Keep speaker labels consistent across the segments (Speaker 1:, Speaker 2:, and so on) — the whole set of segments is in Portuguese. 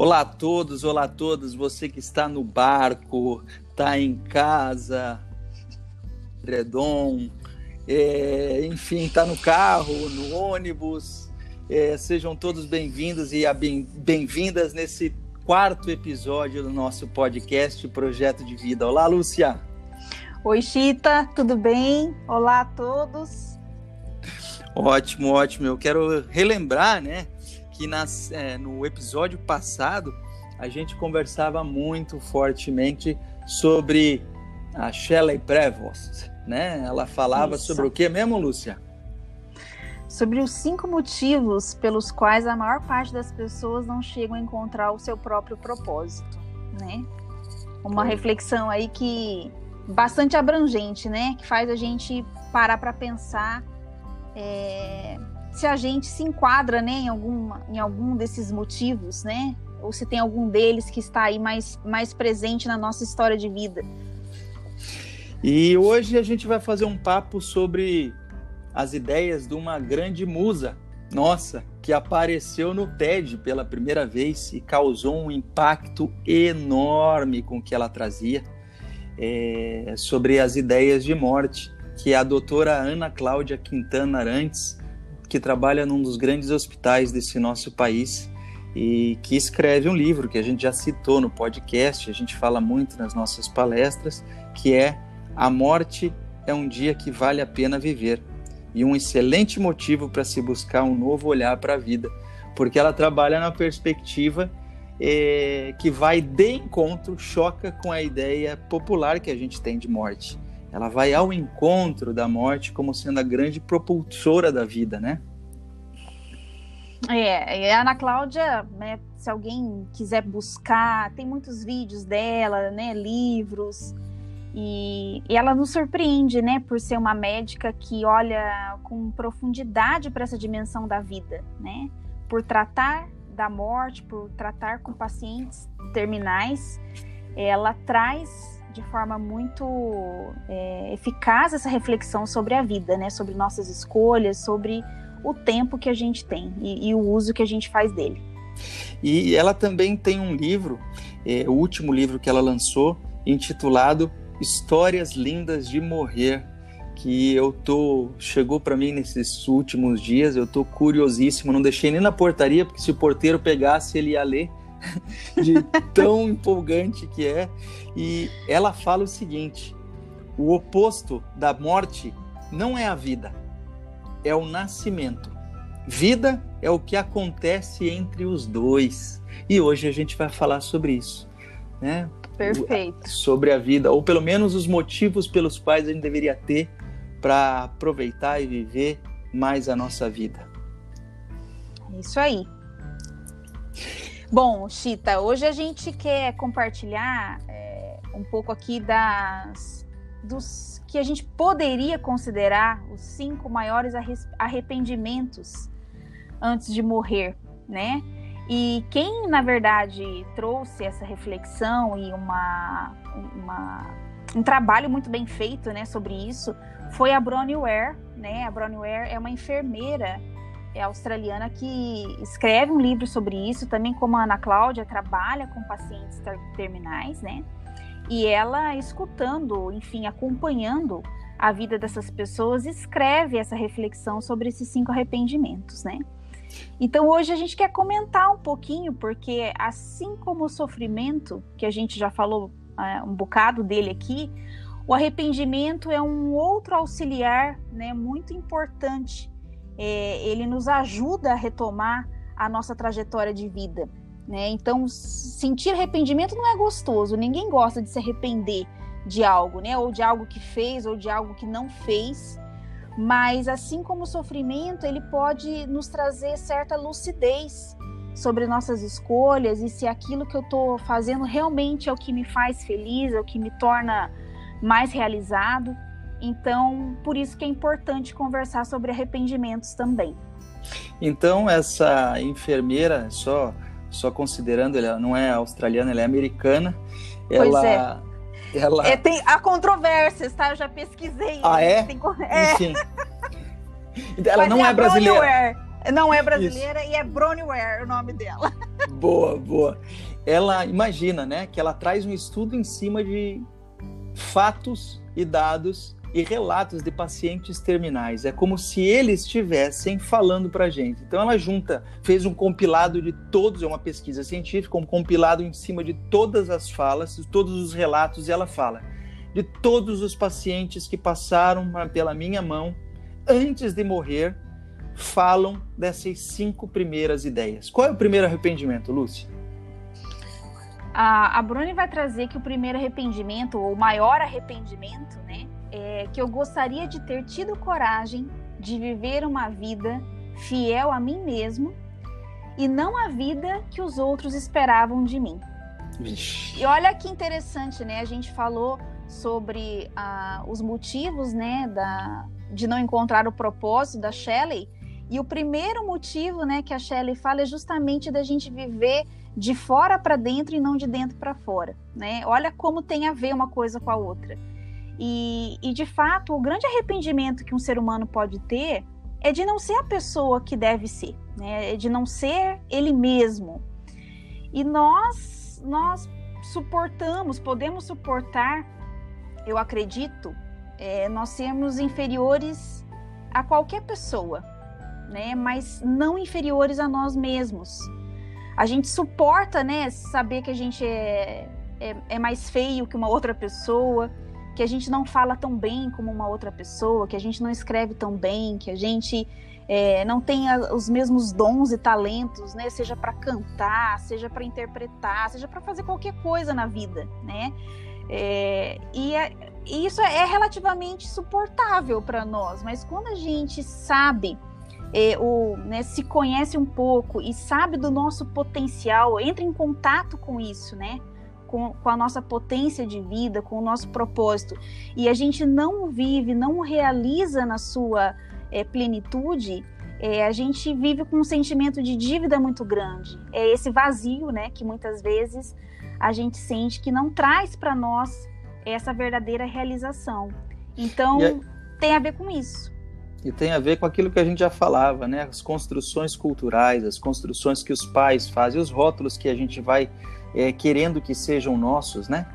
Speaker 1: Olá a todos, olá a todos, você que está no barco, está em casa, redom, é, enfim, está no carro, no ônibus, é, sejam todos bem-vindos e bem-vindas nesse quarto episódio do nosso podcast Projeto de Vida. Olá, Lúcia!
Speaker 2: Oi, Chita, tudo bem? Olá a todos.
Speaker 1: Ótimo, ótimo. Eu quero relembrar, né, que nas, é, no episódio passado a gente conversava muito fortemente sobre a Shelley Prevost, né? Ela falava Isso. sobre o que mesmo, Lúcia?
Speaker 2: Sobre os cinco motivos pelos quais a maior parte das pessoas não chegam a encontrar o seu próprio propósito, né? Uma reflexão aí que bastante abrangente, né? Que faz a gente parar para pensar é, se a gente se enquadra né, em, alguma, em algum desses motivos, né? Ou se tem algum deles que está aí mais, mais presente na nossa história de vida.
Speaker 1: E hoje a gente vai fazer um papo sobre as ideias de uma grande musa nossa que apareceu no TED pela primeira vez e causou um impacto enorme com o que ela trazia é, sobre as ideias de morte, que é a doutora Ana Cláudia Quintana Arantes, que trabalha num dos grandes hospitais desse nosso país e que escreve um livro que a gente já citou no podcast, a gente fala muito nas nossas palestras, que é A Morte é um dia que vale a pena viver e um excelente motivo para se buscar um novo olhar para a vida, porque ela trabalha na perspectiva é, que vai de encontro, choca com a ideia popular que a gente tem de morte. Ela vai ao encontro da morte como sendo a grande propulsora da vida, né?
Speaker 2: É, e a Ana Cláudia, né, se alguém quiser buscar, tem muitos vídeos dela, né, livros, e, e ela nos surpreende, né, por ser uma médica que olha com profundidade para essa dimensão da vida, né, por tratar da morte, por tratar com pacientes terminais, ela traz de forma muito é, eficaz essa reflexão sobre a vida, né? Sobre nossas escolhas, sobre o tempo que a gente tem e, e o uso que a gente faz dele.
Speaker 1: E ela também tem um livro, é, o último livro que ela lançou, intitulado Histórias Lindas de Morrer, que eu tô chegou para mim nesses últimos dias, eu tô curiosíssimo, não deixei nem na portaria porque se o porteiro pegasse ele ia ler de tão empolgante que é. E ela fala o seguinte: o oposto da morte não é a vida, é o nascimento. Vida é o que acontece entre os dois. E hoje a gente vai falar sobre isso, né?
Speaker 2: Perfeito.
Speaker 1: Sobre a vida, ou pelo menos os motivos pelos quais a gente deveria ter para aproveitar e viver mais a nossa vida.
Speaker 2: Isso aí. Bom, Chita, hoje a gente quer compartilhar é, um pouco aqui das dos que a gente poderia considerar os cinco maiores arrependimentos antes de morrer, né? E quem, na verdade, trouxe essa reflexão e uma, uma, um trabalho muito bem feito né, sobre isso foi a Bronnie Ware. Né? A Bronnie Ware é uma enfermeira é australiana que escreve um livro sobre isso, também como a Ana Cláudia trabalha com pacientes terminais, né? E ela escutando, enfim, acompanhando a vida dessas pessoas, escreve essa reflexão sobre esses cinco arrependimentos, né? Então hoje a gente quer comentar um pouquinho, porque assim como o sofrimento, que a gente já falou é, um bocado dele aqui, o arrependimento é um outro auxiliar, né, muito importante é, ele nos ajuda a retomar a nossa trajetória de vida. Né? Então, sentir arrependimento não é gostoso, ninguém gosta de se arrepender de algo, né? ou de algo que fez, ou de algo que não fez. Mas, assim como o sofrimento, ele pode nos trazer certa lucidez sobre nossas escolhas e se aquilo que eu estou fazendo realmente é o que me faz feliz, é o que me torna mais realizado. Então, por isso que é importante conversar sobre arrependimentos também.
Speaker 1: Então, essa enfermeira, só só considerando, ela não é australiana, ela é americana.
Speaker 2: Pois ela, é. Ela... É, tem, há controvérsias, tá? Eu já pesquisei.
Speaker 1: Ah, é? Tem... é. Enfim. Ela Mas não é, é brasileira.
Speaker 2: Não é brasileira Isso. e é Bronware o nome dela.
Speaker 1: Boa, boa. Ela imagina, né, que ela traz um estudo em cima de fatos e dados e relatos de pacientes terminais. É como se eles estivessem falando para a gente. Então ela junta, fez um compilado de todos, é uma pesquisa científica, um compilado em cima de todas as falas, todos os relatos, e ela fala de todos os pacientes que passaram pela minha mão antes de morrer, falam dessas cinco primeiras ideias. Qual é o primeiro arrependimento, Lúcia?
Speaker 2: A, a Bruni vai trazer que o primeiro arrependimento, ou o maior arrependimento, é que eu gostaria de ter tido coragem de viver uma vida fiel a mim mesmo e não a vida que os outros esperavam de mim. Vixe. E olha que interessante, né? A gente falou sobre ah, os motivos, né, da, de não encontrar o propósito da Shelley. E o primeiro motivo, né, que a Shelley fala é justamente da gente viver de fora para dentro e não de dentro para fora, né? Olha como tem a ver uma coisa com a outra. E, e de fato, o grande arrependimento que um ser humano pode ter é de não ser a pessoa que deve ser, né? É de não ser ele mesmo. E nós, nós suportamos, podemos suportar, eu acredito, é, nós sermos inferiores a qualquer pessoa, né? Mas não inferiores a nós mesmos. A gente suporta, né? Saber que a gente é, é, é mais feio que uma outra pessoa, que a gente não fala tão bem como uma outra pessoa, que a gente não escreve tão bem, que a gente é, não tem os mesmos dons e talentos, né? Seja para cantar, seja para interpretar, seja para fazer qualquer coisa na vida, né? É, e, é, e isso é relativamente suportável para nós, mas quando a gente sabe é, o, né, se conhece um pouco e sabe do nosso potencial, entra em contato com isso, né? Com, com, a nossa potência de vida, com o nosso propósito, e a gente não vive, não realiza na sua é, plenitude, é, a gente vive com um sentimento de dívida muito grande. É esse vazio, né, que muitas vezes a gente sente que não traz para nós essa verdadeira realização. Então, tem a ver com isso.
Speaker 1: E tem a ver com aquilo que a gente já falava, né? As construções culturais, as construções que os pais fazem, os rótulos que a gente vai é, querendo que sejam nossos, né?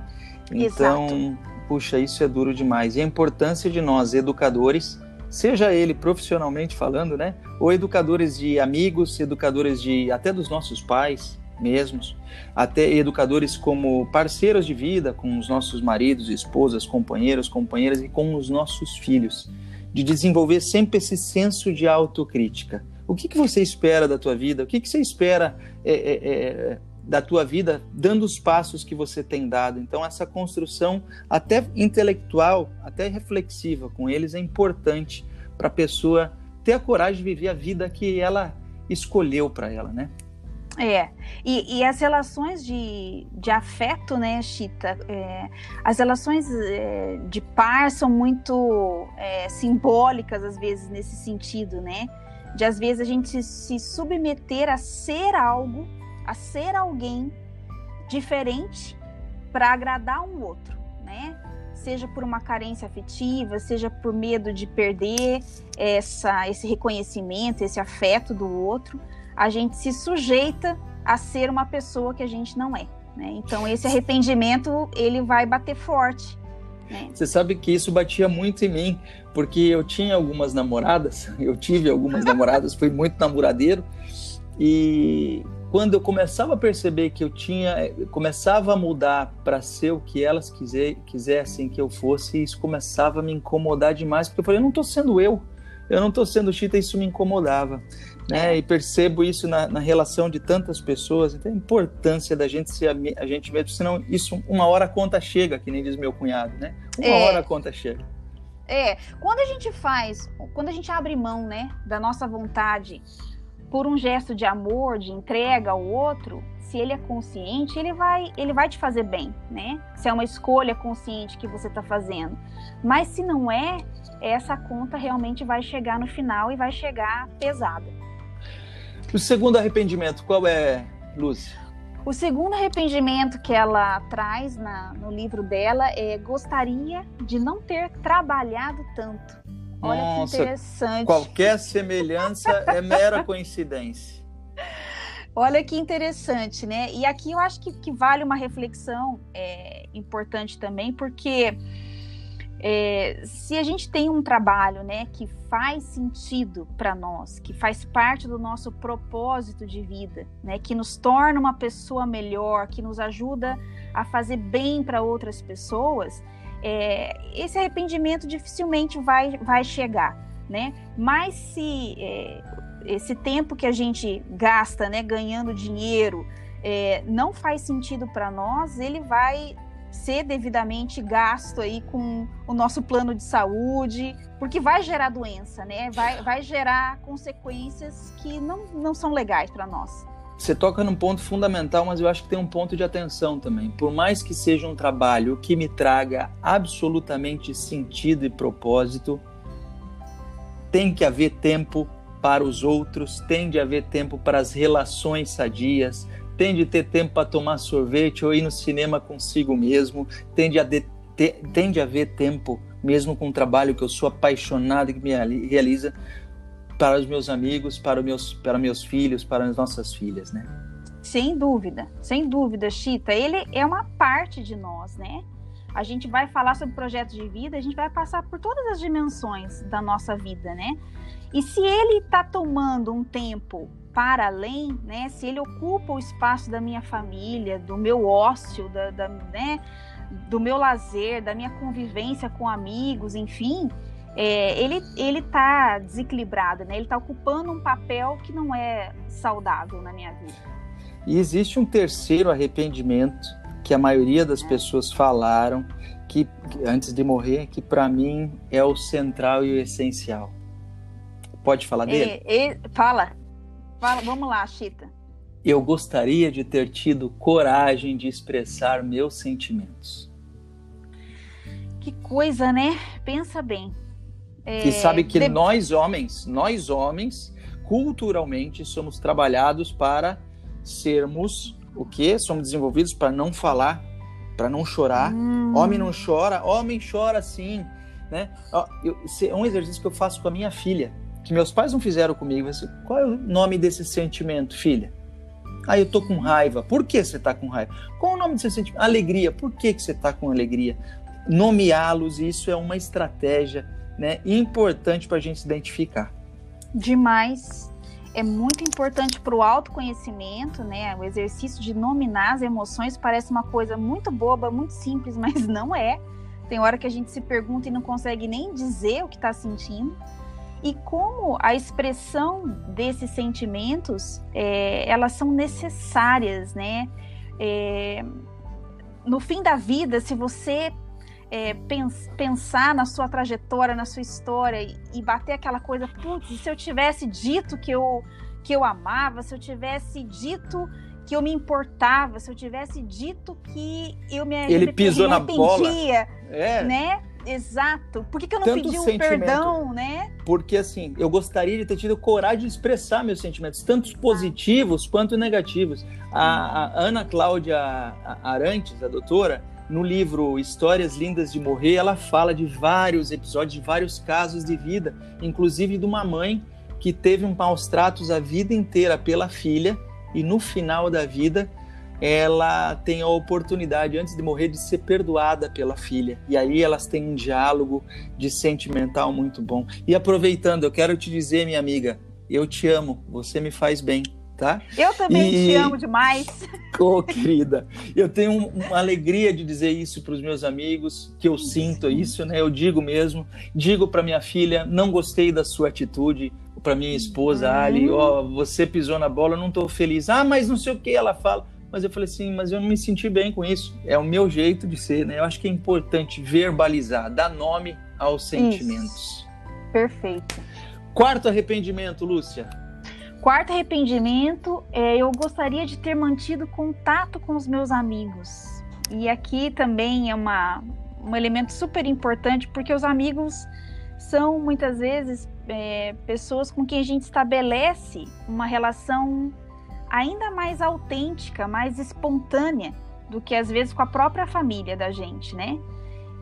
Speaker 1: Então, Exato. puxa, isso é duro demais. E a importância de nós, educadores, seja ele profissionalmente falando, né? Ou educadores de amigos, educadores de até dos nossos pais, mesmos, até educadores como parceiros de vida com os nossos maridos, esposas, companheiros, companheiras e com os nossos filhos, de desenvolver sempre esse senso de autocrítica. O que, que você espera da tua vida? O que, que você espera é, é, é, da tua vida dando os passos que você tem dado? Então, essa construção até intelectual, até reflexiva com eles é importante para a pessoa ter a coragem de viver a vida que ela escolheu para ela, né?
Speaker 2: É, e, e, as relações de, de afeto, né, Chita? É, as relações é, de par são muito é, simbólicas, às vezes, nesse sentido, né? De às vezes a gente se submeter a ser algo, a ser alguém diferente para agradar um outro, né? Seja por uma carência afetiva, seja por medo de perder essa, esse reconhecimento, esse afeto do outro a gente se sujeita a ser uma pessoa que a gente não é. Né? Então esse arrependimento ele vai bater forte.
Speaker 1: Né? Você sabe que isso batia muito em mim, porque eu tinha algumas namoradas, eu tive algumas namoradas, fui muito namoradeiro, e quando eu começava a perceber que eu tinha, começava a mudar para ser o que elas quiser, quisessem que eu fosse, isso começava a me incomodar demais, porque eu falei, eu não estou sendo eu, eu não estou sendo chita, isso me incomodava né? E percebo isso na, na, relação de tantas pessoas. Então, a importância da gente ser a, a, gente mesmo, senão isso uma hora a conta chega, que nem diz meu cunhado, né? Uma é. hora a conta chega.
Speaker 2: É, quando a gente faz, quando a gente abre mão, né, da nossa vontade por um gesto de amor, de entrega ao outro, se ele é consciente, ele vai, ele vai te fazer bem, né? Se é uma escolha consciente que você está fazendo. Mas se não é, essa conta realmente vai chegar no final e vai chegar pesada.
Speaker 1: O segundo arrependimento, qual é, Lúcia?
Speaker 2: O segundo arrependimento que ela traz na, no livro dela é gostaria de não ter trabalhado tanto. Olha Nossa, que interessante.
Speaker 1: Qualquer semelhança é mera coincidência.
Speaker 2: Olha que interessante, né? E aqui eu acho que, que vale uma reflexão é, importante também, porque é, se a gente tem um trabalho né, que faz sentido para nós, que faz parte do nosso propósito de vida, né, que nos torna uma pessoa melhor, que nos ajuda a fazer bem para outras pessoas, é, esse arrependimento dificilmente vai, vai chegar. Né? Mas se é, esse tempo que a gente gasta né, ganhando dinheiro é, não faz sentido para nós, ele vai ser devidamente gasto aí com o nosso plano de saúde, porque vai gerar doença, né? Vai, vai gerar consequências que não, não são legais para nós.
Speaker 1: Você toca num ponto fundamental, mas eu acho que tem um ponto de atenção também. Por mais que seja um trabalho que me traga absolutamente sentido e propósito, tem que haver tempo para os outros, tem de haver tempo para as relações sadias, tem de ter tempo para tomar sorvete ou ir no cinema consigo mesmo, tem de, haver, tem de haver tempo, mesmo com um trabalho que eu sou apaixonado, que me realiza, para os meus amigos, para, meus, para meus filhos, para as nossas filhas, né?
Speaker 2: Sem dúvida, sem dúvida, Chita. Ele é uma parte de nós, né? A gente vai falar sobre projetos de vida, a gente vai passar por todas as dimensões da nossa vida, né? E se ele está tomando um tempo para além, né? Se ele ocupa o espaço da minha família, do meu ócio, da, da né? do meu lazer, da minha convivência com amigos, enfim, é, ele ele está desequilibrado, né? Ele está ocupando um papel que não é saudável na minha vida.
Speaker 1: E existe um terceiro arrependimento que a maioria das é. pessoas falaram que antes de morrer, que para mim é o central e o essencial. Pode falar dele?
Speaker 2: É, é, fala. fala. Vamos lá, Chita.
Speaker 1: Eu gostaria de ter tido coragem de expressar meus sentimentos.
Speaker 2: Que coisa, né? Pensa bem.
Speaker 1: É, e sabe que de... nós homens, nós homens, culturalmente somos trabalhados para sermos o que? Somos desenvolvidos para não falar, para não chorar. Hum. Homem não chora, homem chora sim, né? É um exercício que eu faço com a minha filha que meus pais não fizeram comigo. Qual é o nome desse sentimento, filha? Ah, eu tô com raiva. Por que você tá com raiva? Qual é o nome desse sentimento? Alegria. Por que, que você tá com alegria? Nomeá-los, isso é uma estratégia né, importante para a gente se identificar.
Speaker 2: Demais. É muito importante para o autoconhecimento, né? O exercício de nominar as emoções parece uma coisa muito boba, muito simples, mas não é. Tem hora que a gente se pergunta e não consegue nem dizer o que está sentindo e como a expressão desses sentimentos é, elas são necessárias, né? É, no fim da vida, se você é, pens pensar na sua trajetória, na sua história e, e bater aquela coisa, putz, se eu tivesse dito que eu que eu amava, se eu tivesse dito que eu me importava, se eu tivesse dito que eu me
Speaker 1: ele pisou na bola,
Speaker 2: é. né? Exato. Por que, que eu não Tanto pedi um perdão, né?
Speaker 1: Porque assim, eu gostaria de ter tido coragem de expressar meus sentimentos, tanto positivos quanto negativos. A, a Ana Cláudia Arantes, a doutora, no livro Histórias Lindas de Morrer, ela fala de vários episódios, de vários casos de vida, inclusive de uma mãe que teve um maus tratos a vida inteira pela filha e no final da vida ela tem a oportunidade, antes de morrer, de ser perdoada pela filha. E aí elas têm um diálogo de sentimental muito bom. E aproveitando, eu quero te dizer, minha amiga, eu te amo, você me faz bem. Tá?
Speaker 2: Eu também e... te amo demais.
Speaker 1: Ô, oh, querida, eu tenho uma alegria de dizer isso para os meus amigos, que eu sinto isso, né? Eu digo mesmo, digo para minha filha, não gostei da sua atitude, para minha esposa, uhum. Ali, ó, oh, você pisou na bola, não estou feliz. Ah, mas não sei o que ela fala mas eu falei assim, mas eu não me senti bem com isso. É o meu jeito de ser, né? Eu acho que é importante verbalizar, dar nome aos sentimentos. Isso.
Speaker 2: Perfeito.
Speaker 1: Quarto arrependimento, Lúcia.
Speaker 2: Quarto arrependimento, é, eu gostaria de ter mantido contato com os meus amigos. E aqui também é uma, um elemento super importante, porque os amigos são muitas vezes é, pessoas com quem a gente estabelece uma relação ainda mais autêntica, mais espontânea do que às vezes com a própria família da gente, né?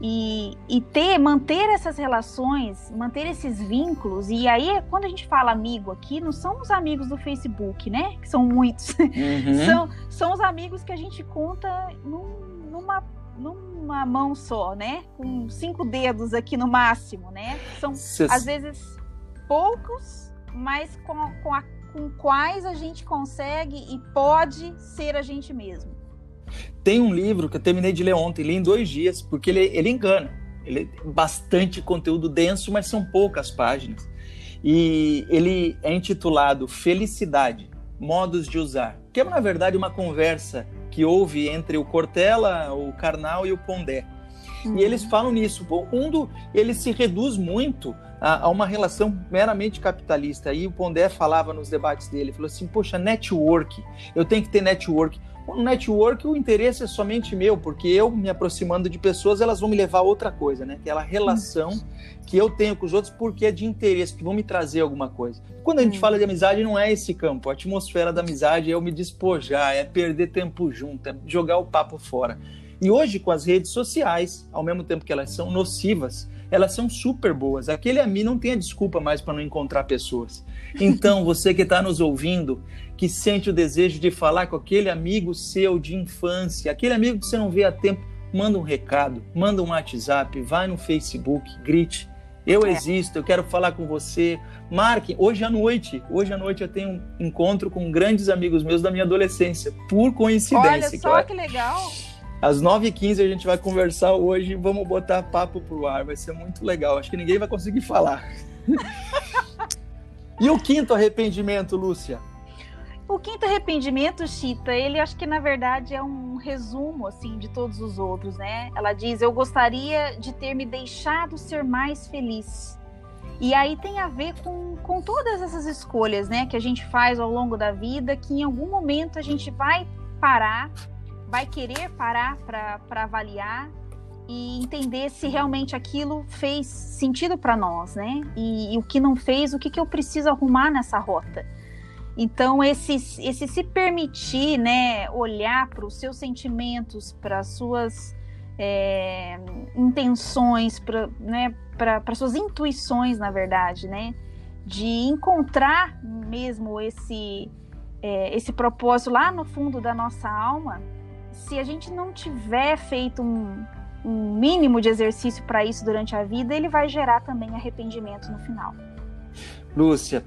Speaker 2: E, e ter, manter essas relações, manter esses vínculos, e aí quando a gente fala amigo aqui, não são os amigos do Facebook, né? Que são muitos. Uhum. são, são os amigos que a gente conta num, numa, numa mão só, né? Com cinco dedos aqui no máximo, né? São, Cês... às vezes, poucos, mas com, com, a, com quais a gente consegue e pode ser a gente mesmo.
Speaker 1: Tem um livro que eu terminei de ler ontem, li em dois dias, porque ele, ele engana. Ele é bastante conteúdo denso, mas são poucas páginas. E ele é intitulado Felicidade, Modos de Usar, que é, na verdade, uma conversa que houve entre o Cortella, o Karnal e o Pondé. Uhum. E eles falam nisso. O mundo ele se reduz muito a, a, uma relação meramente capitalista. E o Pondé falava nos debates dele, falou assim: "Poxa, network. Eu tenho que ter network. No network, o interesse é somente meu, porque eu me aproximando de pessoas, elas vão me levar a outra coisa, né? Aquela relação que eu tenho com os outros porque é de interesse, que vão me trazer alguma coisa. Quando a gente fala de amizade, não é esse campo. A atmosfera da amizade é eu me despojar, é perder tempo junto, é jogar o papo fora. E hoje, com as redes sociais, ao mesmo tempo que elas são nocivas, elas são super boas. Aquele a mim não tem a desculpa mais para não encontrar pessoas. Então, você que está nos ouvindo, que sente o desejo de falar com aquele amigo seu de infância, aquele amigo que você não vê há tempo, manda um recado, manda um WhatsApp, vai no Facebook, grite. Eu é. existo, eu quero falar com você. Marque, hoje à noite, hoje à noite eu tenho um encontro com grandes amigos meus da minha adolescência, por coincidência. Olha
Speaker 2: só claro. que legal.
Speaker 1: Às 9h15 a gente vai conversar hoje, vamos botar papo pro ar, vai ser muito legal. Acho que ninguém vai conseguir falar. e o quinto arrependimento, Lúcia?
Speaker 2: O quinto arrependimento, Chita, ele acho que na verdade é um resumo assim de todos os outros, né? Ela diz: "Eu gostaria de ter me deixado ser mais feliz". E aí tem a ver com, com todas essas escolhas, né, que a gente faz ao longo da vida, que em algum momento a gente vai parar, vai querer parar para avaliar e entender se realmente aquilo fez sentido para nós, né? E, e, o que não fez, o que, que eu preciso arrumar nessa rota. Então, esse, esse se permitir, né, olhar para os seus sentimentos, para as suas é, intenções, para né, suas intuições, na verdade, né, de encontrar mesmo esse, é, esse propósito lá no fundo da nossa alma, se a gente não tiver feito um, um mínimo de exercício para isso durante a vida, ele vai gerar também arrependimento no final.
Speaker 1: Lúcia,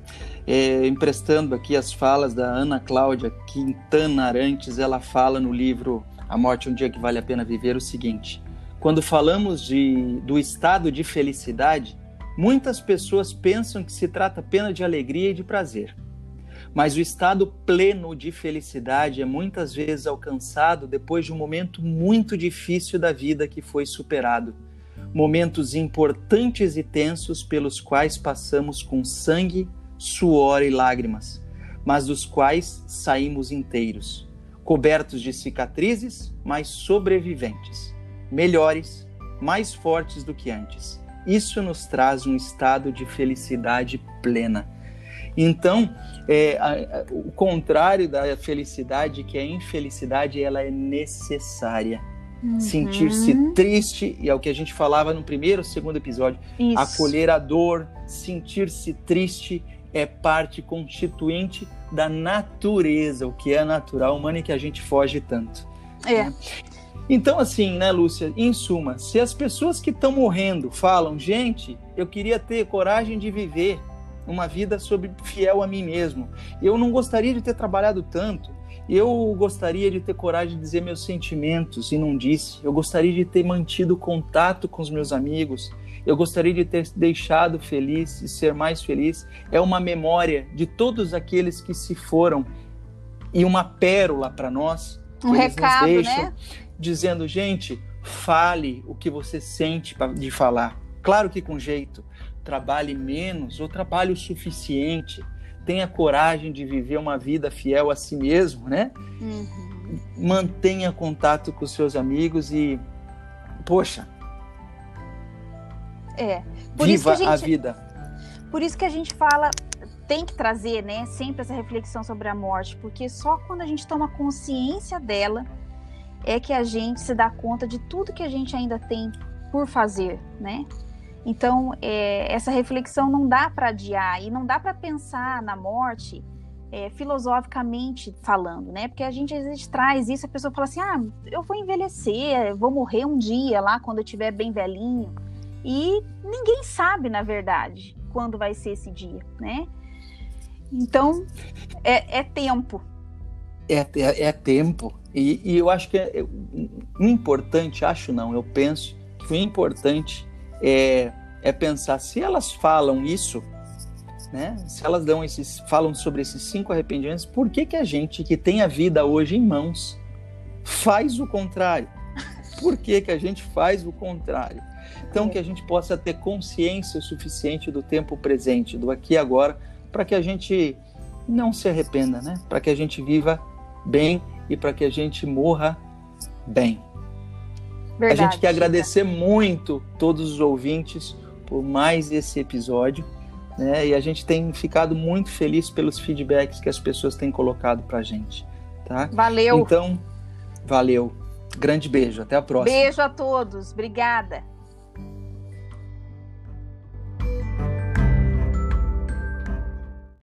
Speaker 1: é, emprestando aqui as falas da Ana Cláudia Quintana Arantes, ela fala no livro A Morte um Dia que Vale a Pena Viver o seguinte: quando falamos de, do estado de felicidade, muitas pessoas pensam que se trata apenas de alegria e de prazer. Mas o estado pleno de felicidade é muitas vezes alcançado depois de um momento muito difícil da vida que foi superado momentos importantes e tensos pelos quais passamos com sangue, suor e lágrimas, mas dos quais saímos inteiros, cobertos de cicatrizes, mas sobreviventes, melhores, mais fortes do que antes. Isso nos traz um estado de felicidade plena. Então, é, a, a, o contrário da felicidade, que é a infelicidade, ela é necessária Uhum. Sentir-se triste, e é o que a gente falava no primeiro segundo episódio. Isso. Acolher a dor, sentir-se triste é parte constituinte da natureza, o que é natural humano e que a gente foge tanto.
Speaker 2: É. Né?
Speaker 1: Então, assim, né, Lúcia? Em suma, se as pessoas que estão morrendo falam, gente, eu queria ter coragem de viver uma vida sobre fiel a mim mesmo, eu não gostaria de ter trabalhado tanto, eu gostaria de ter coragem de dizer meus sentimentos e não disse. Eu gostaria de ter mantido contato com os meus amigos. Eu gostaria de ter deixado feliz e ser mais feliz. É uma memória de todos aqueles que se foram e uma pérola para nós.
Speaker 2: Um recado, deixam, né?
Speaker 1: Dizendo, gente, fale o que você sente de falar. Claro que com jeito. Trabalhe menos ou trabalhe o suficiente tenha coragem de viver uma vida fiel a si mesmo, né? Uhum. Mantenha contato com seus amigos e, poxa,
Speaker 2: é.
Speaker 1: Por viva a, gente, a vida.
Speaker 2: Por isso que a gente fala, tem que trazer, né, sempre essa reflexão sobre a morte, porque só quando a gente toma consciência dela é que a gente se dá conta de tudo que a gente ainda tem por fazer, né? Então, é, essa reflexão não dá para adiar e não dá para pensar na morte é, filosoficamente falando, né? Porque a gente às vezes traz isso, a pessoa fala assim: ah, eu vou envelhecer, eu vou morrer um dia lá quando eu estiver bem velhinho. E ninguém sabe, na verdade, quando vai ser esse dia, né? Então, é, é tempo.
Speaker 1: É, é, é tempo. E, e, eu acho que é, importante, acho não, eu penso que o importante é, é pensar se elas falam isso, né? Se elas dão esses, falam sobre esses cinco arrependimentos, por que, que a gente que tem a vida hoje em mãos faz o contrário? Por que, que a gente faz o contrário? Então, que a gente possa ter consciência suficiente do tempo presente, do aqui e agora, para que a gente não se arrependa, né? Para que a gente viva bem e para que a gente morra bem. Verdade, a gente quer agradecer muito todos os ouvintes por mais esse episódio. Né? E a gente tem ficado muito feliz pelos feedbacks que as pessoas têm colocado para a gente. Tá?
Speaker 2: Valeu.
Speaker 1: Então, valeu. Grande beijo. Até a próxima.
Speaker 2: Beijo a todos. Obrigada.